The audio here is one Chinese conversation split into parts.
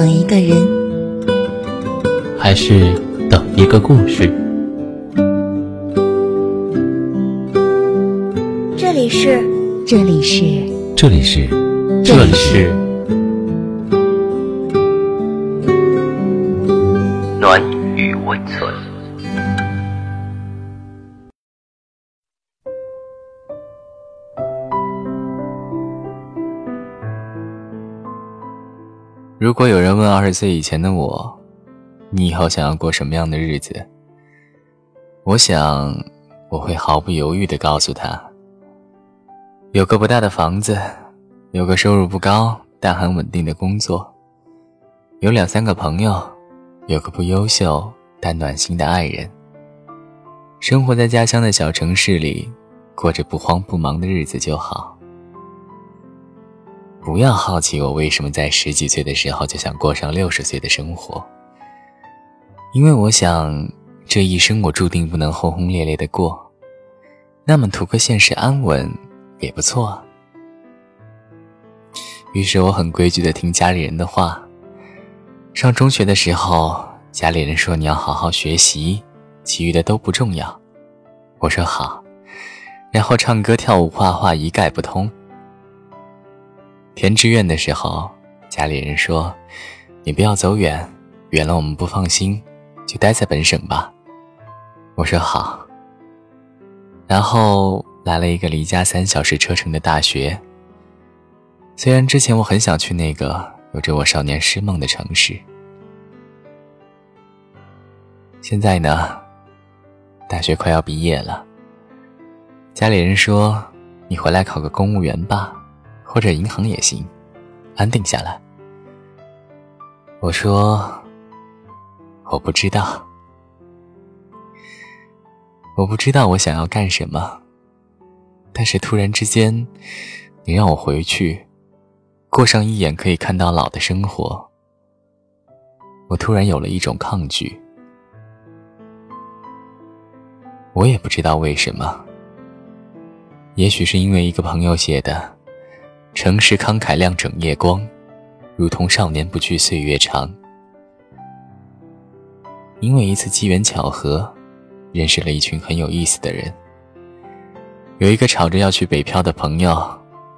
等一个人，还是等一个故事？这里是，这里是，这里是，这里是。暖与温存。如果有人问二十岁以前的我，你以后想要过什么样的日子？我想，我会毫不犹豫地告诉他：有个不大的房子，有个收入不高但很稳定的工作，有两三个朋友，有个不优秀但暖心的爱人。生活在家乡的小城市里，过着不慌不忙的日子就好。不要好奇我为什么在十几岁的时候就想过上六十岁的生活，因为我想这一生我注定不能轰轰烈烈的过，那么图个现实安稳也不错。于是我很规矩的听家里人的话，上中学的时候，家里人说你要好好学习，其余的都不重要。我说好，然后唱歌、跳舞、画画一概不通。填志愿的时候，家里人说：“你不要走远，远了我们不放心，就待在本省吧。”我说好。然后来了一个离家三小时车程的大学。虽然之前我很想去那个有着我少年诗梦的城市，现在呢，大学快要毕业了，家里人说：“你回来考个公务员吧。”或者银行也行，安定下来。我说，我不知道，我不知道我想要干什么。但是突然之间，你让我回去，过上一眼可以看到老的生活，我突然有了一种抗拒。我也不知道为什么，也许是因为一个朋友写的。城市慷慨亮整夜光，如同少年不惧岁月长。因为一次机缘巧合，认识了一群很有意思的人。有一个吵着要去北漂的朋友，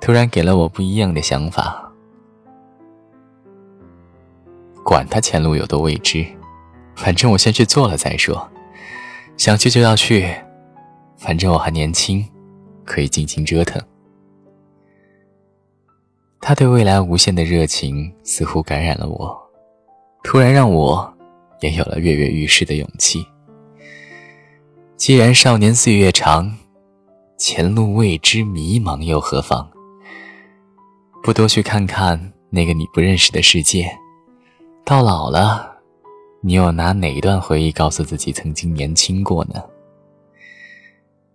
突然给了我不一样的想法。管他前路有多未知，反正我先去做了再说。想去就要去，反正我还年轻，可以尽情折腾。他对未来无限的热情似乎感染了我，突然让我也有了跃跃欲试的勇气。既然少年岁月长，前路未知迷茫又何妨？不多去看看那个你不认识的世界，到老了，你又拿哪一段回忆告诉自己曾经年轻过呢？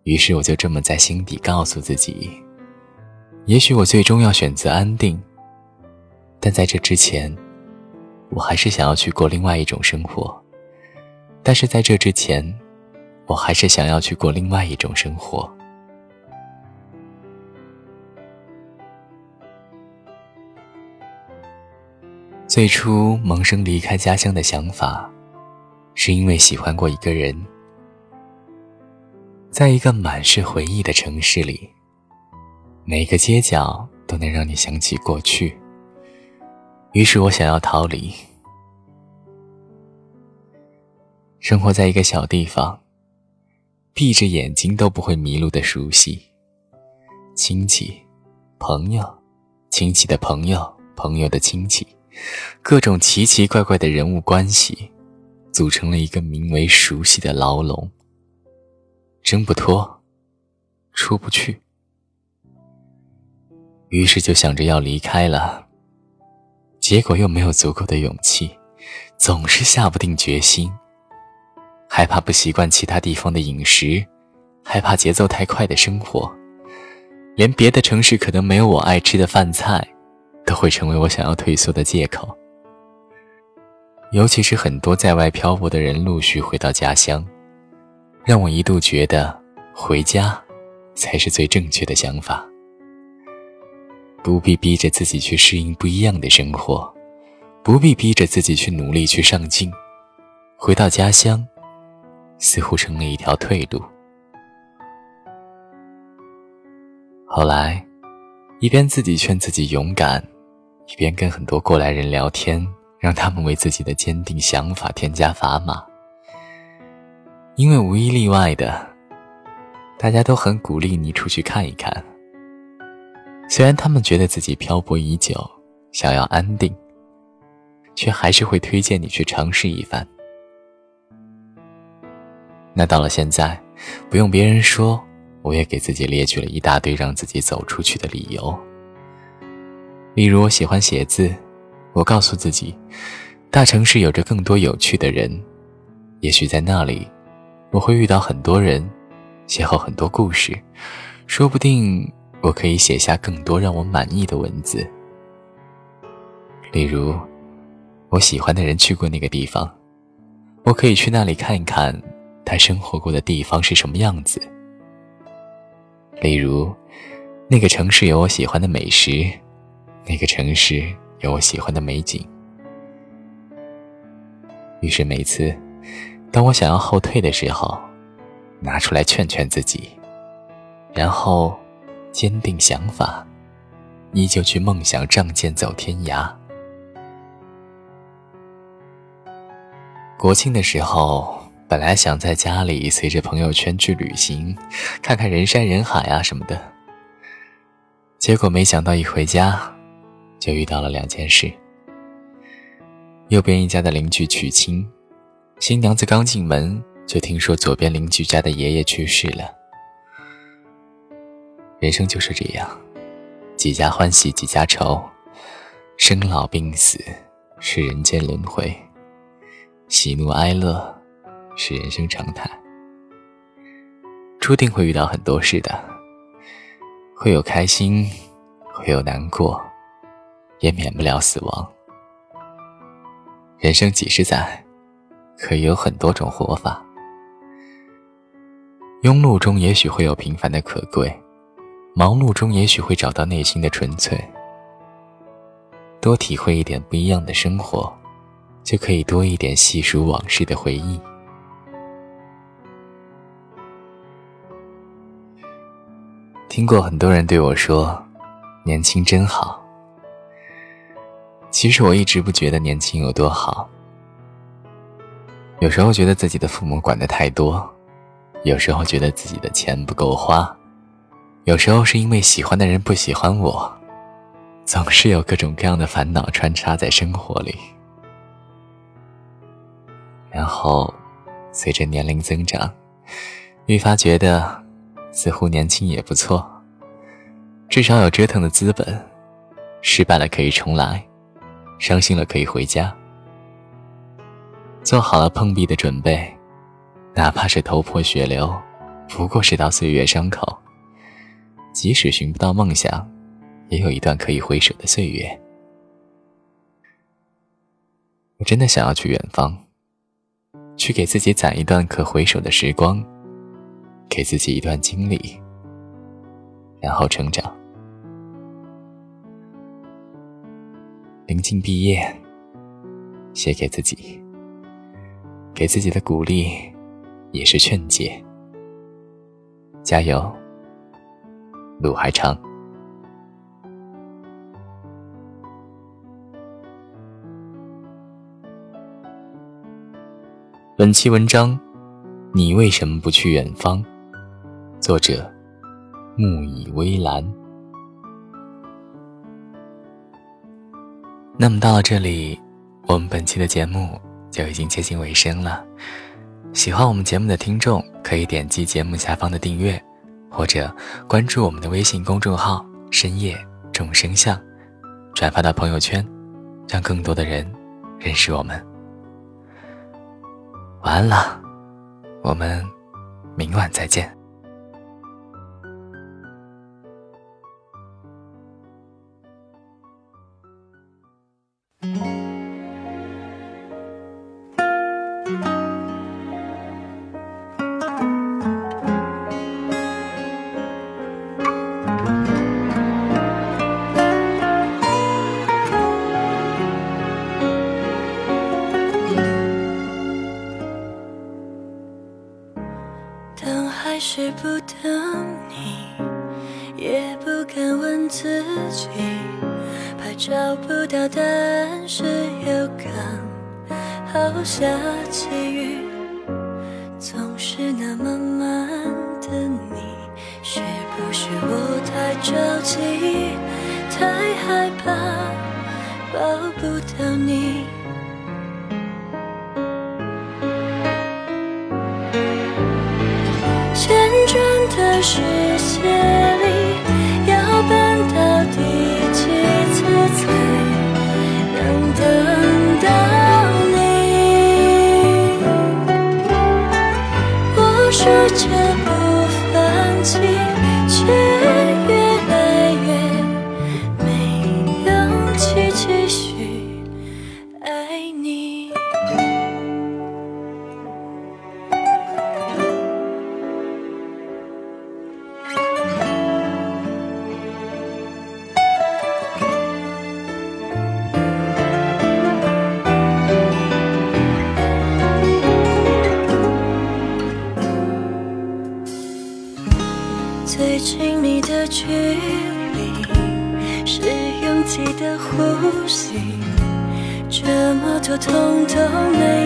于是我就这么在心底告诉自己。也许我最终要选择安定，但在这之前，我还是想要去过另外一种生活。但是在这之前，我还是想要去过另外一种生活。最初萌生离开家乡的想法，是因为喜欢过一个人，在一个满是回忆的城市里。每个街角都能让你想起过去，于是我想要逃离。生活在一个小地方，闭着眼睛都不会迷路的熟悉，亲戚、朋友、亲戚的朋友、朋友的亲戚，各种奇奇怪怪的人物关系，组成了一个名为熟悉的牢笼，挣不脱，出不去。于是就想着要离开了，结果又没有足够的勇气，总是下不定决心，害怕不习惯其他地方的饮食，害怕节奏太快的生活，连别的城市可能没有我爱吃的饭菜，都会成为我想要退缩的借口。尤其是很多在外漂泊的人陆续回到家乡，让我一度觉得回家才是最正确的想法。不必逼着自己去适应不一样的生活，不必逼着自己去努力去上进。回到家乡，似乎成了一条退路。后来，一边自己劝自己勇敢，一边跟很多过来人聊天，让他们为自己的坚定想法添加砝码。因为无一例外的，大家都很鼓励你出去看一看。虽然他们觉得自己漂泊已久，想要安定，却还是会推荐你去尝试一番。那到了现在，不用别人说，我也给自己列举了一大堆让自己走出去的理由。例如，我喜欢写字，我告诉自己，大城市有着更多有趣的人，也许在那里。我会遇到很多人，邂逅很多故事，说不定我可以写下更多让我满意的文字。例如，我喜欢的人去过那个地方，我可以去那里看一看他生活过的地方是什么样子。例如，那个城市有我喜欢的美食，那个城市有我喜欢的美景。于是每次。当我想要后退的时候，拿出来劝劝自己，然后坚定想法，依旧去梦想仗剑走天涯。国庆的时候，本来想在家里随着朋友圈去旅行，看看人山人海啊什么的，结果没想到一回家，就遇到了两件事。右边一家的邻居娶亲。新娘子刚进门，就听说左边邻居家的爷爷去世了。人生就是这样，几家欢喜几家愁，生老病死是人间轮回，喜怒哀乐是人生常态，注定会遇到很多事的，会有开心，会有难过，也免不了死亡。人生几十载。可以有很多种活法。庸碌中也许会有平凡的可贵，忙碌中也许会找到内心的纯粹。多体会一点不一样的生活，就可以多一点细数往事的回忆。听过很多人对我说：“年轻真好。”其实我一直不觉得年轻有多好。有时候觉得自己的父母管得太多，有时候觉得自己的钱不够花，有时候是因为喜欢的人不喜欢我，总是有各种各样的烦恼穿插在生活里。然后，随着年龄增长，愈发觉得似乎年轻也不错，至少有折腾的资本，失败了可以重来，伤心了可以回家。做好了碰壁的准备，哪怕是头破血流，不过是道岁月伤口。即使寻不到梦想，也有一段可以回首的岁月。我真的想要去远方，去给自己攒一段可回首的时光，给自己一段经历，然后成长。临近毕业，写给自己。给自己的鼓励，也是劝诫。加油，路还长。本期文章，你为什么不去远方？作者：木已微澜。那么到了这里，我们本期的节目。就已经接近尾声了。喜欢我们节目的听众，可以点击节目下方的订阅，或者关注我们的微信公众号“深夜众生相”，转发到朋友圈，让更多的人认识我们。晚安了，我们明晚再见。等你也不敢问自己怕找不到答案时又刚好下起雨总是那么慢的你是不是我太着急太害怕抱不到你？世界多痛都没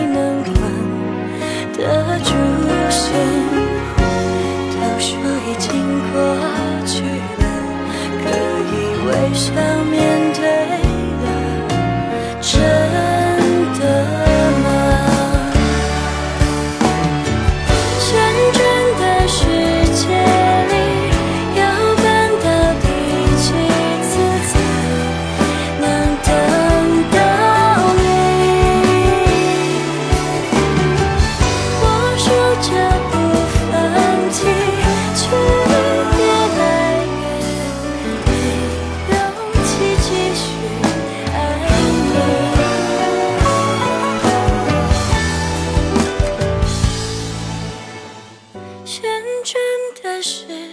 的事。